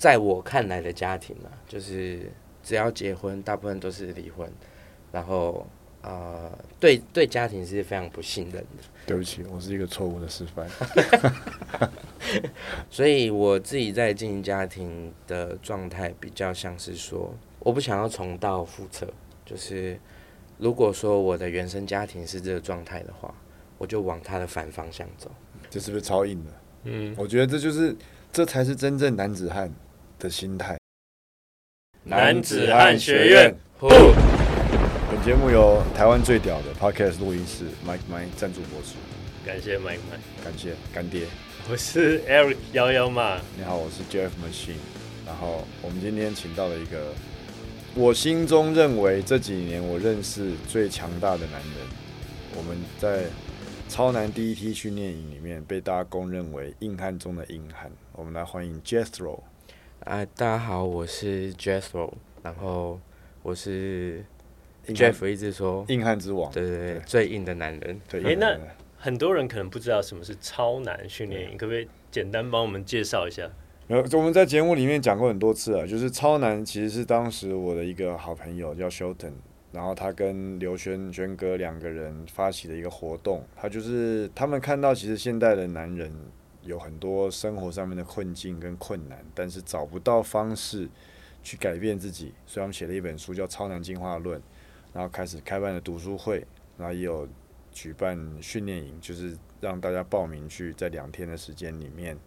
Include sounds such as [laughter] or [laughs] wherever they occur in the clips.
在我看来的家庭嘛，就是只要结婚，大部分都是离婚，然后呃，对对家庭是非常不信任的。对不起，我是一个错误的示范。[laughs] 所以我自己在经营家庭的状态比较像是说，我不想要重蹈覆辙。就是如果说我的原生家庭是这个状态的话，我就往它的反方向走。这是不是超硬的？嗯，我觉得这就是这才是真正男子汉的心态。男子汉学院。本节目由台湾最屌的 Podcast 录音室 Mike Mike 赞助播出。感谢 Mike Mike，感谢干爹。我是 Eric 幺幺嘛，你好，我是 Jeff Machine。然后我们今天请到了一个，我心中认为这几年我认识最强大的男人。我们在超男第一梯训练营里面被大家公认为硬汉中的硬汉。我们来欢迎 Jethro。啊，大家好，我是 Jethro。然后我是 Jeff 一直说硬汉之王，对对对，最硬的男人。对，哎那。很多人可能不知道什么是超男训练营，可不可以简单帮我们介绍一下？有，我们在节目里面讲过很多次啊，就是超男其实是当时我的一个好朋友叫 Shilton，然后他跟刘轩轩哥两个人发起的一个活动，他就是他们看到其实现代的男人有很多生活上面的困境跟困难，但是找不到方式去改变自己，所以他们写了一本书叫《超难进化论》，然后开始开办了读书会，然后也有。举办训练营，就是让大家报名去，在两天的时间里面，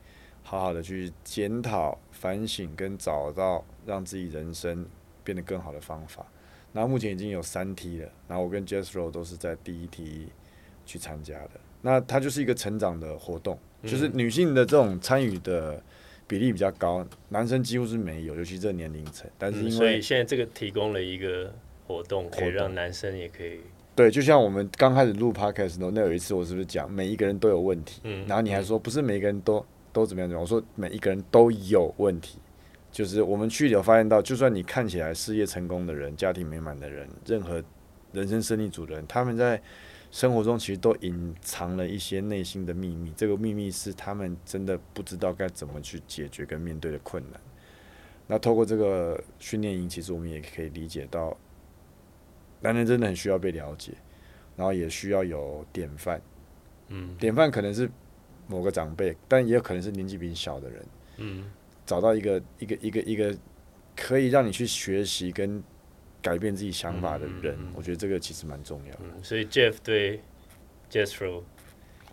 好好的去检讨、反省跟找到让自己人生变得更好的方法。那目前已经有三梯了，然后我跟 Jethro 都是在第一梯去参加的。那它就是一个成长的活动，就是女性的这种参与的比例比较高，男生几乎是没有，尤其这年龄层。但是因为所以现在这个提供了一个活动，可以让男生也可以。对，就像我们刚开始录 podcast 时候，那有一次我是不是讲每一个人都有问题？嗯，然后你还说不是每个人都都怎么样怎么样？我说每一个人都有问题，就是我们去有发现到，就算你看起来事业成功的人、家庭美满的人、任何人生胜利组的人，他们在生活中其实都隐藏了一些内心的秘密。这个秘密是他们真的不知道该怎么去解决跟面对的困难。那透过这个训练营，其实我们也可以理解到。男人真的很需要被了解，然后也需要有典范。嗯，典范可能是某个长辈，但也有可能是年纪比你小的人。嗯，找到一个一个一个一个可以让你去学习跟改变自己想法的人，我觉得这个其实蛮重要。嗯，所以 Jeff 对 Jethro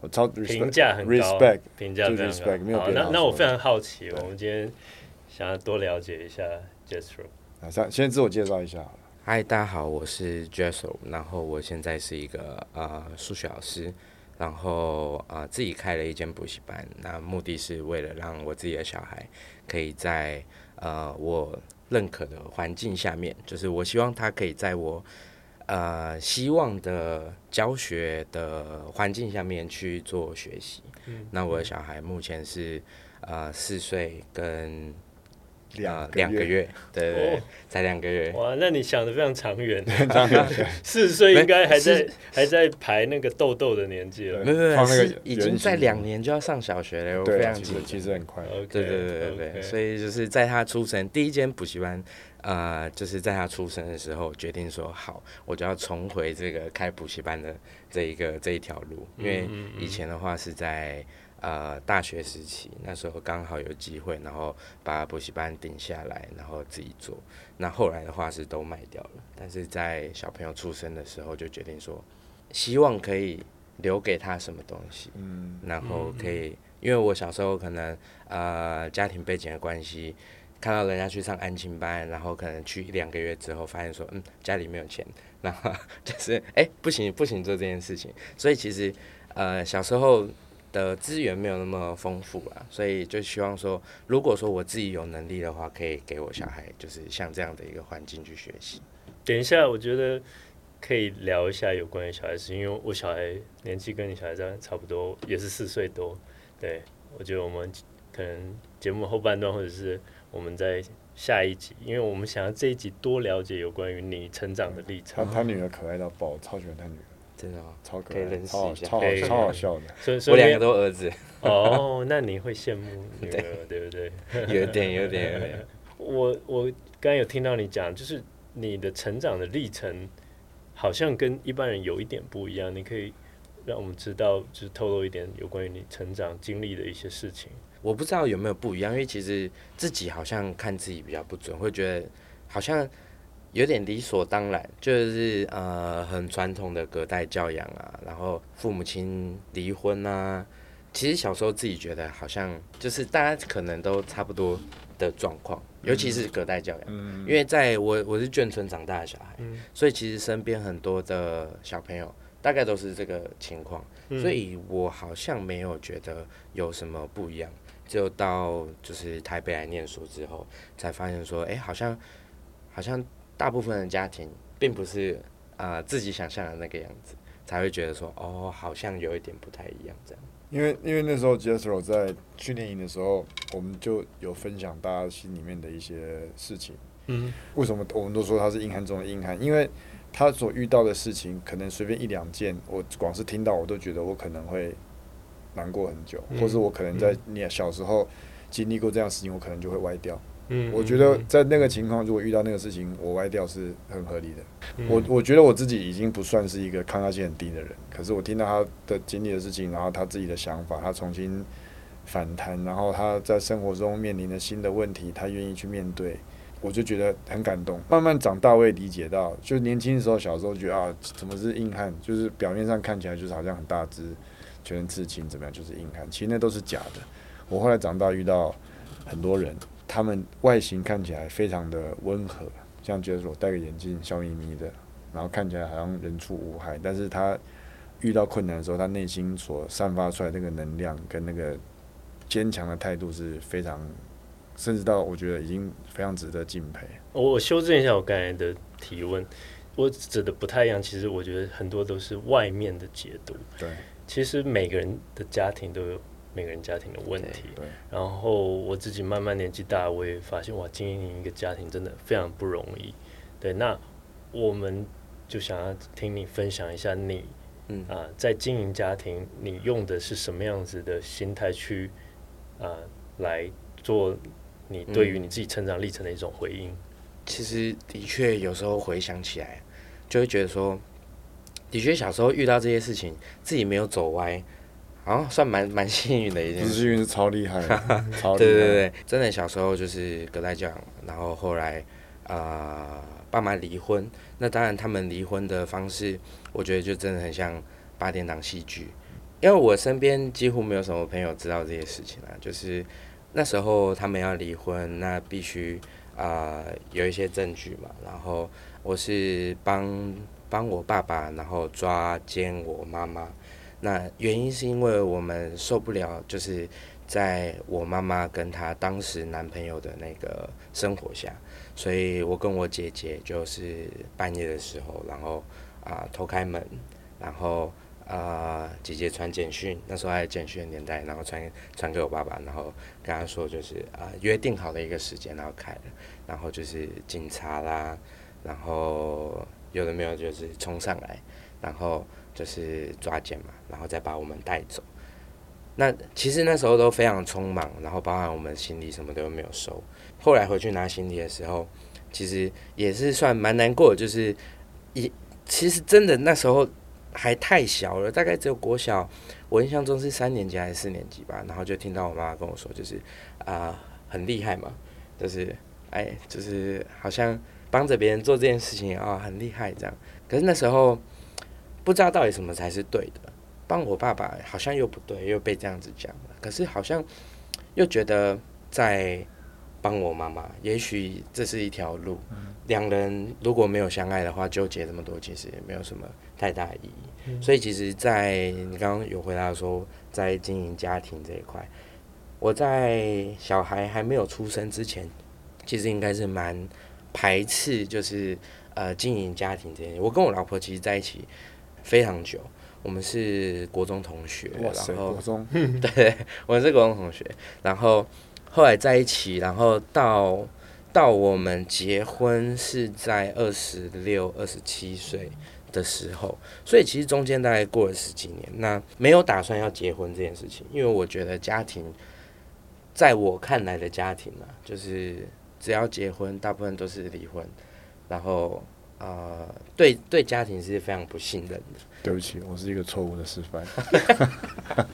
我超评价很高，评价非常高。好，那那我非常好奇，我们今天想要多了解一下 Jethro。啊，先先自我介绍一下。嗨，大家好，我是 Jessro，然后我现在是一个呃数学老师，然后呃自己开了一间补习班，那目的是为了让我自己的小孩可以在呃我认可的环境下面，就是我希望他可以在我呃希望的教学的环境下面去做学习。那我的小孩目前是呃四岁跟。两两个月，对对，才两个月。哇，那你想的非常长远。[laughs] [laughs] 四十岁应该还在还在排那个痘痘的年纪了。没有没有，是已经在两年就要上小学了，非常其实其实很快。对对对对对，所以就是在他出生第一间补习班，呃，就是在他出生的时候决定说好，我就要重回这个开补习班的这一个这一条路，因为以前的话是在。呃，大学时期那时候刚好有机会，然后把补习班顶下来，然后自己做。那后来的话是都卖掉了，但是在小朋友出生的时候就决定说，希望可以留给他什么东西。嗯，然后可以，因为我小时候可能呃家庭背景的关系，看到人家去上安亲班，然后可能去一两个月之后发现说，嗯，家里没有钱，然后 [laughs] 就是哎不行不行做这件事情。所以其实呃小时候。的资源没有那么丰富啦，所以就希望说，如果说我自己有能力的话，可以给我小孩，就是像这样的一个环境去学习。等一下，我觉得可以聊一下有关于小孩子，因为我小孩年纪跟你小孩子差不多，也是四岁多。对，我觉得我们可能节目后半段，或者是我们在下一集，因为我们想要这一集多了解有关于你成长的历程。他他女儿可爱到爆，超喜欢他女儿。真的吗？超可爱，超好认识一下超好超好笑的。所以所以我两个都儿子，哦，那你会羡慕 [laughs] 女儿，对不对？[laughs] 有点有点有点。我我刚刚有听到你讲，就是你的成长的历程好像跟一般人有一点不一样，你可以让我们知道，就是透露一点有关于你成长经历的一些事情。我不知道有没有不一样，因为其实自己好像看自己比较不准，会觉得好像有点理所当然，就是呃很传统的隔代教养啊，然后父母亲离婚啊。其实小时候自己觉得好像就是大家可能都差不多的状况，尤其是隔代教养。嗯因为在我我是眷村长大的小孩，嗯所以其实身边很多的小朋友大概都是这个情况，嗯所以我好像没有觉得有什么不一样。只有到就是台北来念书之后，才发现说，哎、好像好像大部分的家庭并不是啊、呃自己想象的那个样子，才会觉得说，哦，好像有一点不太一样这样。因为因为那时候 Jethro 在训练营的时候，我们就有分享大家心里面的一些事情。嗯为什么我们都说他是硬汉中的硬汉？因为他所遇到的事情，可能随便一两件，我光是听到我都觉得我可能会难过很久，嗯或是我可能在你小时候经历过这样的事情，我可能就会歪掉。嗯我觉得在那个情况，如果遇到那个事情，我歪掉是很合理的。嗯我我觉得我自己已经不算是一个抗压性很低的人，可是我听到他的经历的事情，然后他自己的想法，他重新反弹，然后他在生活中面临的新的问题，他愿意去面对，我就觉得很感动。慢慢长大，我也理解到，就年轻的时候，小时候觉得啊，怎么是硬汉？就是表面上看起来就是好像很大只，全身刺青，怎么样就是硬汉，其实那都是假的。我后来长大遇到很多人，他们外形看起来非常的温和，像觉得说戴个眼镜，笑眯眯的，然后看起来好像人畜无害，但是他遇到困难的时候，他内心所散发出来那个能量跟那个坚强的态度是非常，甚至到我觉得已经非常值得敬佩。我我修正一下我刚才的提问，我指的不太一样。其实我觉得很多都是外面的解读。对其实每个人的家庭都有每个人家庭的问题。对，然后我自己慢慢年纪大，我也发现哇，经营一个家庭真的非常不容易。对，那我们就想要听你分享一下你嗯啊、在经营家庭，你用的是什么样子的心态去啊、来做你对于你自己成长历程的一种回应？其实的确有时候回想起来，就会觉得说，的确小时候遇到这些事情，自己没有走歪，好像算蛮蛮幸运的一件事。不是幸运是超厉害的，[laughs] 超厉害。对对对，真的小时候就是隔代教养，然后后来啊、呃爸妈离婚，那当然他们离婚的方式，我觉得就真的很像八点档戏剧，因为我身边几乎没有什么朋友知道这些事情啊，就是那时候他们要离婚，那必须啊、呃有一些证据嘛，然后我是帮帮我爸爸，然后抓奸我妈妈。那原因是因为我们受不了，就是在我妈妈跟她当时男朋友的那个生活下，所以我跟我姐姐就是半夜的时候，然后啊、偷开门，然后啊、姐姐传简讯，那时候还有简讯的年代，然后传传给我爸爸，然后跟他说就是啊、约定好的一个时间，然后开了，然后就是警察啦，然后有的没有就是冲上来，然后就是抓奸嘛，然后再把我们带走。那其实那时候都非常匆忙，然后包含我们行李什么都没有收。后来回去拿行李的时候，其实也是算蛮难过，就是也其实真的那时候还太小了，大概只有国小，我印象中是三年级还是四年级吧。然后就听到我妈妈跟我说，就是啊、很厉害嘛，就是哎就是好像帮着别人做这件事情啊、很厉害这样。可是那时候不知道到底什么才是对的。帮我爸爸好像又不对，又被这样子讲了。可是好像又觉得在帮我妈妈，也许这是一条路。两人如果没有相爱的话，纠结这么多其实也没有什么太大意义。所以其实，在你刚刚有回答说，在经营家庭这一块，我在小孩还没有出生之前，其实应该是蛮排斥，就是呃经营家庭这件事。我跟我老婆其实在一起非常久。我们是国中同学，然后国中 [laughs] 对，我们是国中同学，然后后来在一起，然后到到我们结婚是在二十六、二十七岁的时候，所以其实中间大概过了十几年，那没有打算要结婚这件事情，因为我觉得家庭，在我看来的家庭啊，就是只要结婚，大部分都是离婚，然后呃，对对家庭是非常不信任的。对不起，我是一个错误的示范。[laughs]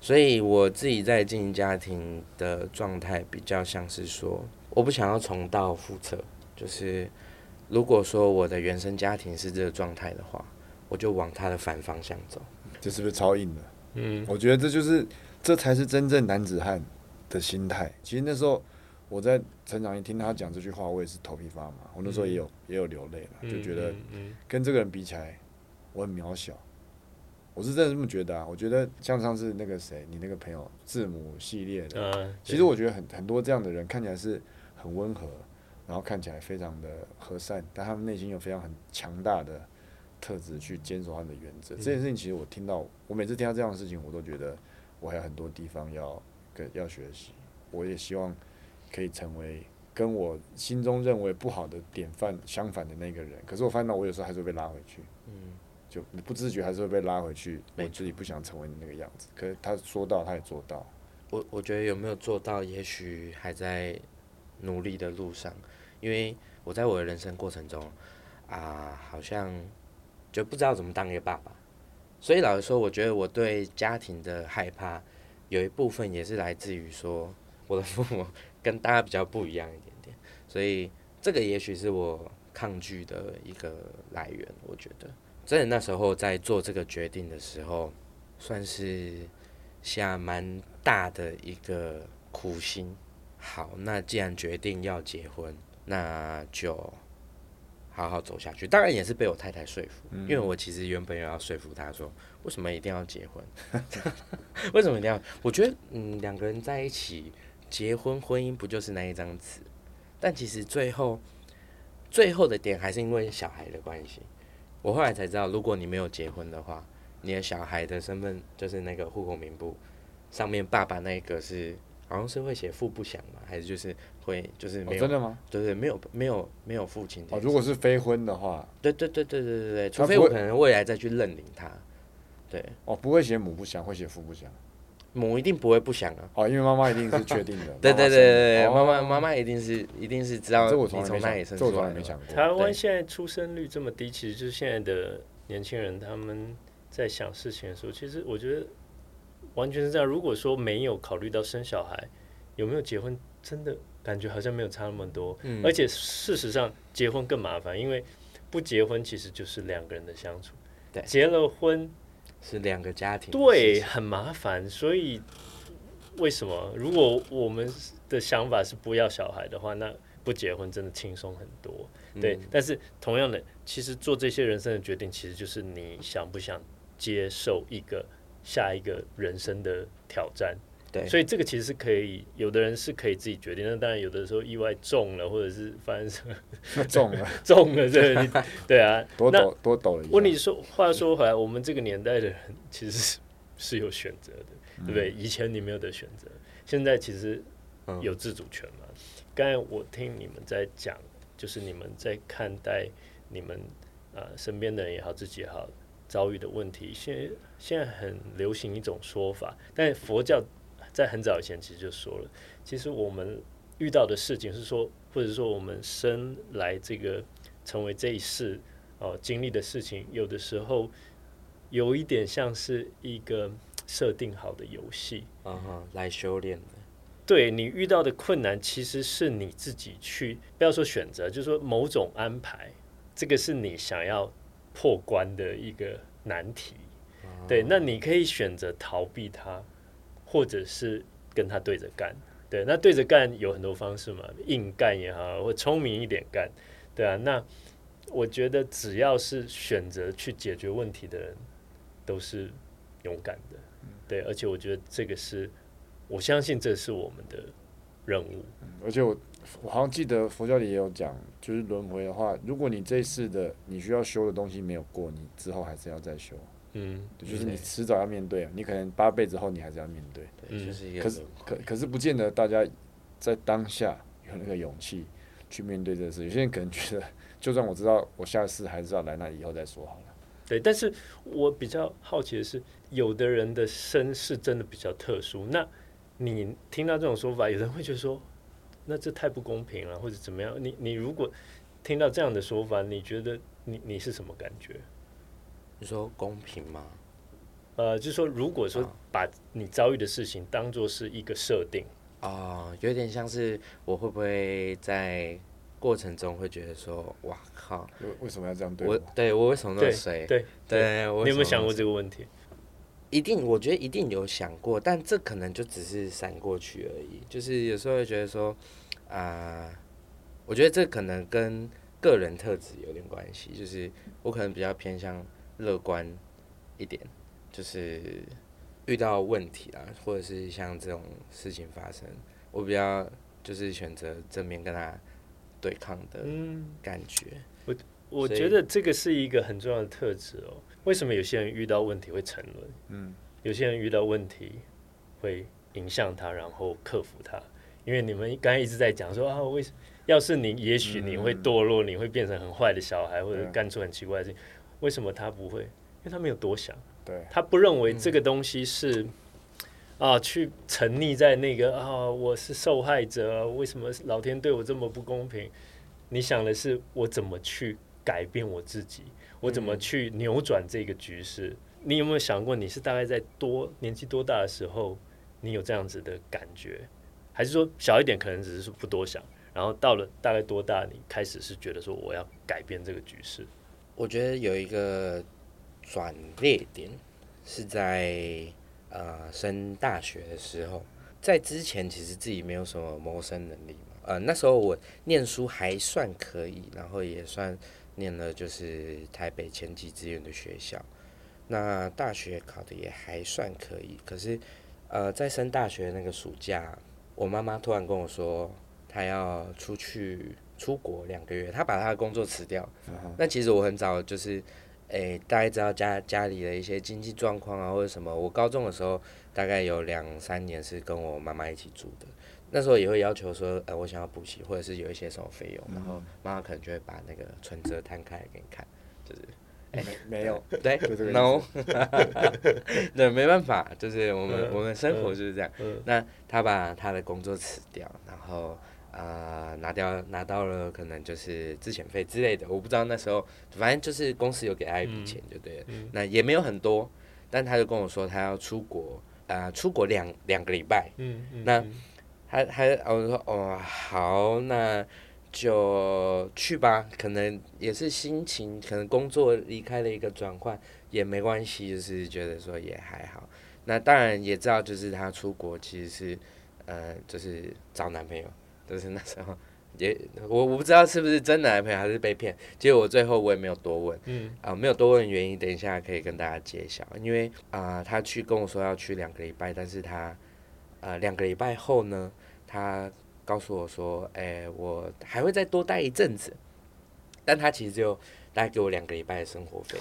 所以我自己在经营家庭的状态比较像是说，我不想要重蹈覆辙。就是如果说我的原生家庭是这个状态的话，我就往它的反方向走。这是不是超硬的？嗯，我觉得这就是这才是真正男子汉的心态。其实那时候我在成长一听他讲这句话，我也是头皮发麻。我那时候也有也有流泪了，就觉得跟这个人比起来，我很渺小。我是真的这么觉得啊！我觉得像上次那个谁，你那个朋友字母系列的，嗯，其实我觉得很很多这样的人看起来是很温和，然后看起来非常的和善，但他们内心有非常很强大的特质去坚守他们的原则。这件事情其实我听到，我每次听到这样的事情，我都觉得我还有很多地方要跟要学习。我也希望可以成为跟我心中认为不好的典范相反的那个人。可是我发现到我有时候还是会被拉回去，嗯，就不自觉还是会被拉回去，我自己不想成为的那个样子。可是他说到，他也做到。我我觉得有没有做到，也许还在努力的路上，因为我在我的人生过程中啊，好像就不知道怎么当一个爸爸，所以老实说，我觉得我对家庭的害怕，有一部分也是来自于说我的父母跟大家比较不一样一点点，所以这个也许是我抗拒的一个来源。我觉得，真的那时候在做这个决定的时候，算是下蛮大的一个苦心。好，那既然决定要结婚，那就好好走下去。当然也是被我太太说服，因为我其实原本也要说服她说，为什么一定要结婚？[laughs] 为什么一定要？我觉得，嗯，两个人在一起结婚，婚姻不就是那一张纸？但其实最后，最后的点还是因为小孩的关系。我后来才知道，如果你没有结婚的话，你的小孩的身份就是那个户口名簿上面爸爸那一个是好像是会写父不详嘛，还是就是会就是哦，没有、真的吗？对对没有没有没有父亲这哦，如果是非婚的话，对对对对对对对，除非我可能未来再去认领他，对哦，不会写母不详，会写父不详。母一定不会不想啊。哦，因为妈妈一定是确定的。[laughs] 对对对对对，妈妈哦。妈妈一定是一定是知道这我你从从来没想，哪里生出这我从来。没想过。台湾现在出生率这么低，其实就是现在的年轻人他们在想事情的时候，其实我觉得完全是这样。如果说没有考虑到生小孩，有没有结婚，真的感觉好像没有差那么多。嗯而且事实上，结婚更麻烦，因为不结婚其实就是两个人的相处。对。结了婚，是两个家庭对，很麻烦。所以为什么如果我们的想法是不要小孩的话，那不结婚真的轻松很多。对，嗯但是同样的，其实做这些人生的决定，其实就是你想不想接受一个下一个人生的挑战。对所以这个其实是可以，有的人是可以自己决定，那当然有的时候意外中了，或者是发生什么中了，[laughs] 中了，这个你对啊。那多抖多抖了一。问题说，话说回来，我们这个年代的人其实是是有选择的，对不对？以前你没有的选择，现在其实嗯有自主权嘛。刚才我听你们在讲，就是你们在看待你们啊、呃身边的人也好，自己也好遭遇的问题。现现在很流行一种说法，但佛教在很早以前其实就说了，其实我们遇到的事情是说，或者说我们生来这个成为这一世哦经历的事情，有的时候有一点像是一个设定好的游戏。嗯哼，来修炼的，对你遇到的困难，其实是你自己去，不要说选择，就是说某种安排，这个是你想要破关的一个难题。对，那你可以选择逃避它，或者是跟他对着干。对，那对着干有很多方式嘛，硬干也好，或聪明一点干，对啊。那我觉得只要是选择去解决问题的人，都是勇敢的。对，而且我觉得这个是，我相信这是我们的任务。而且我我好像记得佛教里也有讲，就是轮回的话，如果你这一世的你需要修的东西没有过，你之后还是要再修，嗯，就是你迟早要面对，你可能八辈子后你还是要面对。对，嗯就是一个可是可可是不见得大家在当下有那个勇气去面对这个事。有些人可能觉得，就算我知道我下次还是要来，那以后再说好了。对，但是我比较好奇的是，有的人的身世真的比较特殊。那你听到这种说法，有人会觉得说，那这太不公平了，或者怎么样？你你如果听到这样的说法，你觉得你你是什么感觉？你说公平吗？呃，就是说，如果说把你遭遇的事情当做是一个设定，哦，有点像是我会不会在过程中会觉得说，哇靠，为为什么要这样对我？对我为什么那么衰？对对，你有没有想过这个问题？一定，我觉得一定有想过，但这可能就只是闪过去而已。就是有时候会觉得说，啊，我觉得这可能跟个人特质有点关系。就是我可能比较偏向乐观一点，就是遇到问题啊，或者是像这种事情发生，我比较就是选择正面跟他对抗的感觉。我我觉得这个是一个很重要的特质哦。为什么有些人遇到问题会沉沦？嗯，有些人遇到问题会影响他，然后克服它。因为你们刚才一直在讲说啊，为什要是你，也许你会堕落，你会变成很坏的小孩，或者干出很奇怪的事情。为什么他不会？因为他没有多想。对，他不认为这个东西是啊，去沉溺在那个啊，我是受害者，为什么老天对我这么不公平？你想的是我怎么去改变我自己？我怎么去扭转这个局势？你有没有想过，你是大概在多年纪多大的时候，你有这样子的感觉？还是说小一点，可能只是说不多想，然后到了大概多大，你开始是觉得说我要改变这个局势？我觉得有一个转捩点是在呃升大学的时候，在之前其实自己没有什么谋生能力嘛，呃那时候我念书还算可以，然后也算。念了就是台北前几志愿的学校，那大学考的也还算可以。可是，呃，在升大学那个暑假，我妈妈突然跟我说，她要出去出国两个月，他把他的工作辞掉。那其实我很早就是，诶，大概知道家家里的一些经济状况啊，或者什么。我高中的时候，大概有两三年是跟我妈妈一起住的。那时候也会要求说，呃，我想要补习，或者是有一些什么费用，然后妈妈可能就会把那个存折摊开给你看，就是，诶，没有，[laughs] 对，[laughs] no，[laughs] 对，没办法，就是我们我们生活就是这样。那他把他的工作辞掉，然后啊拿掉拿到了可能就是自遣费之类的，我不知道那时候，反正就是公司有给他一笔钱就对了，那也没有很多，但他就跟我说他要出国，啊，出国两两个礼拜，嗯嗯，那。还还，我说哦好，那就去吧。可能也是心情，可能工作离开了一个转换也没关系，就是觉得说也还好。那当然也知道，就是他出国其实是呃，就是找男朋友，就是那时候也我我不知道是不是真的男朋友还是被骗。结果我最后我也没有多问，嗯啊没有多问原因，等一下可以跟大家揭晓。因为啊他去跟我说要去两个礼拜，但是他呃两个礼拜后呢？他告诉我说：“哎，我还会再多待一阵子，但他其实就大概给我两个礼拜的生活费。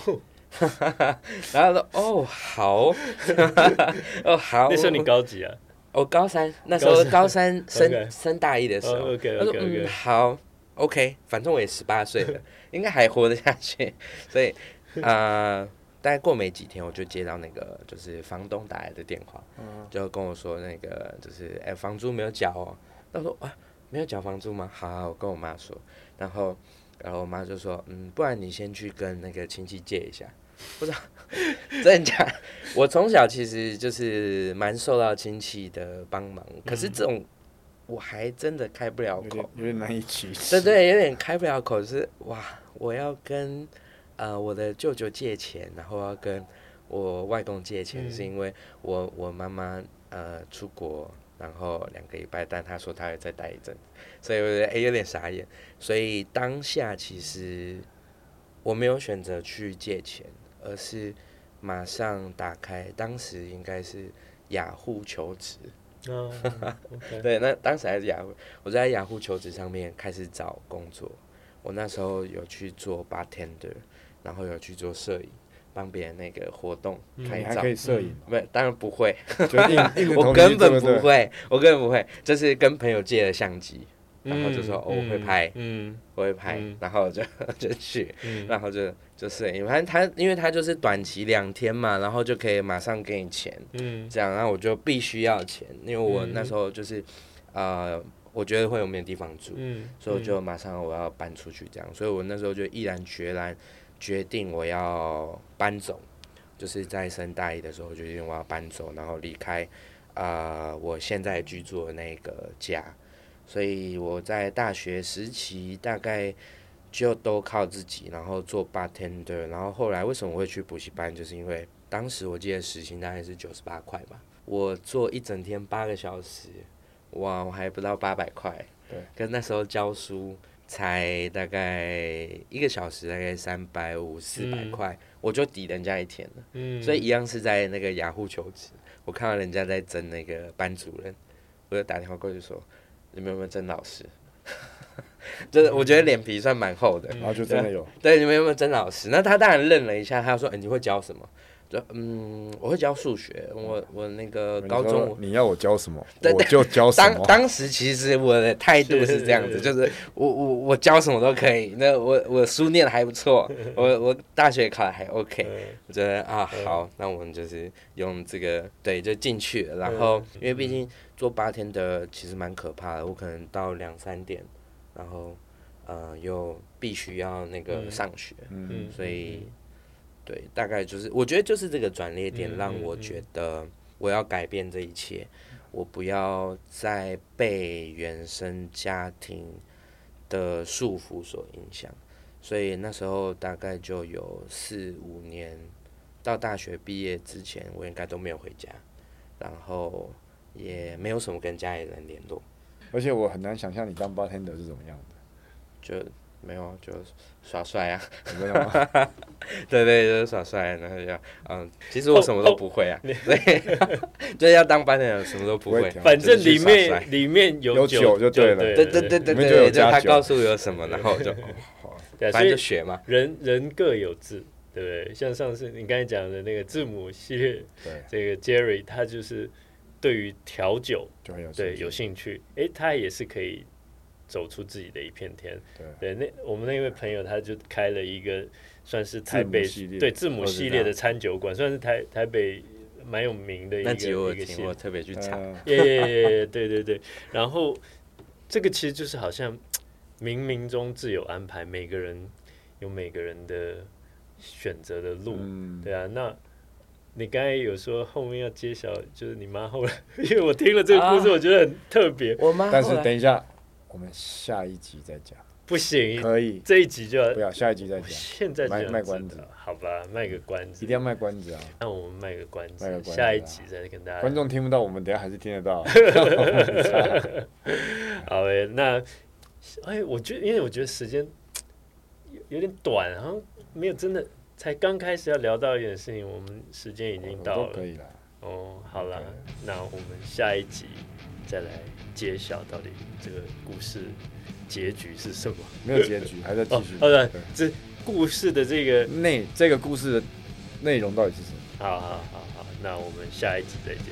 [laughs] 然后说：哦，好，[laughs] 哦好。[laughs] 那时候你高级啊？我高三，那时候 [laughs] 高三升升大一的时候。他说：嗯，好，OK，反正我也十八岁了，[laughs] 应该还活得下去。[laughs] 所以啊。”大概过没几天，我就接到那个就是房东打来的电话，就跟我说那个就是哎房租没有缴哦。那我说啊没有缴房租吗？好，我跟我妈说。然后然后我妈就说嗯，不然你先去跟那个亲戚借一下。不知道 [laughs] 真假？我从小其实就是蛮受到亲戚的帮忙，可是这种我还真的开不了口，有点难以启齿。对对，有点开不了口，是哇，我要跟。呃，我的舅舅借钱，然后要跟我外公借钱，是因为我我妈妈呃出国，然后两个礼拜，但他说他会再待一阵，所以我觉得哎有点傻眼。所以当下其实我没有选择去借钱，而是马上打开，当时应该是雅虎求职。[laughs] 对，那当时还是雅虎，我在雅虎求职上面开始找工作。我那时候有去做 bartender。然后有去做摄影，帮别人那个活动拍照。可以摄影？不，当然不会。我根本不会，我根本不会，就是跟朋友借了相机，然后就说哦我会拍，嗯我会拍嗯，然后就就去，嗯然后就就摄影，反正他因为他就是短期两天嘛，然后就可以马上给你钱，嗯这样，然后我就必须要钱，因为我嗯。那时候就是呃，我觉得会有没有地方住，嗯，所以我就马上我要搬出去这样，所以我那时候就毅然决然决定我要搬走，就是在升大一的时候决定我要搬走，然后离开呃我现在居住的那个家，所以我在大学时期大概就都靠自己，然后做 bartender，然后后来为什么会去补习班，就是因为当时我记得时薪大概是九十八块吧，我做一整天八个小时，哇，我还不到八百块。对，跟那时候教书才大概一个小时，大概三百五四百嗯块，我就抵人家一天了。嗯，所以一样是在那个雅虎求职，我看到人家在争那个班主任，我就打电话过去说，你们有没有争老师？[laughs] 就是我觉得脸皮算蛮厚的，然后就真的有，对，你们有没有争老师？那他当然愣了一下，他说：“哎、你会教什么？”就嗯，我会教数学，我我那个高中说你要我教什么，对我就教什么。当当时其实我的态度是这样子，是。就是我我我教什么都可以，那我我书念的还不错，[laughs] 我我大学考的还 OK，嗯。我觉得啊好，那我们就是用这个对就进去了，然后因为毕竟做八天的其实蛮可怕的，我可能到两三点，然后呃又必须要那个嗯上学，嗯，所以对，大概就是我觉得就是这个转捩点嗯让我嗯觉得我要改变这一切，我不要再被原生家庭的束缚所影响，所以那时候大概就有四五年，到大学毕业之前，我应该都没有回家，然后也没有什么跟家里人联络，而且我很难想象你当 bartender 是怎么样的，就没有就耍帅啊。[laughs] 对对，就是耍帅，然后就嗯，其实我什么都不会啊，所以 [laughs] 就是要当班的人什么都不会。反正里面里面有有酒就对了。对对对对对就，就他告诉我有什么，然后就哦好，对，反正就学嘛。人人各有志，对不对？像上次你刚才讲的那个字母系列，对，这个 Jerry 他就是对于调酒就很有对有兴趣，诶，他也是可以走出自己的一片天。对对，那我们那位朋友他就开了一个算是台北对字母系列的餐酒馆，算是台台北蛮有名的一个那集我有一个系听，我特别去查。嗯耶耶耶耶，对对对。然后这个其实就是好像冥冥中自有安排，每个人有每个人的选择的路，嗯，对啊。那你刚才有说后面要揭晓，就是你妈后来，[laughs] 因为我听了这个故事，啊我觉得很特别。我妈但是等一下，我们下一集再讲，不行，可以，这一集就要不要下一集再讲，现在就要卖关子道好吧，卖个关子一定。要卖关子啊！那我们卖个关子，卖个关子啊下一集再跟大家。观众听不到，我们等下还是听得到。[laughs] 好诶，那哎，我觉得，因为我觉得时间有有点短，好像没有真的才刚开始要聊到一点事情，我们时间已经到了可。以了。哦，好了那我们下一集再来揭晓到底这个故事结局是什么。没有结局，还在继续。哦好的对，这故事的这个，内这个故事的内容到底是什么？好好好好，那我们下一集再见。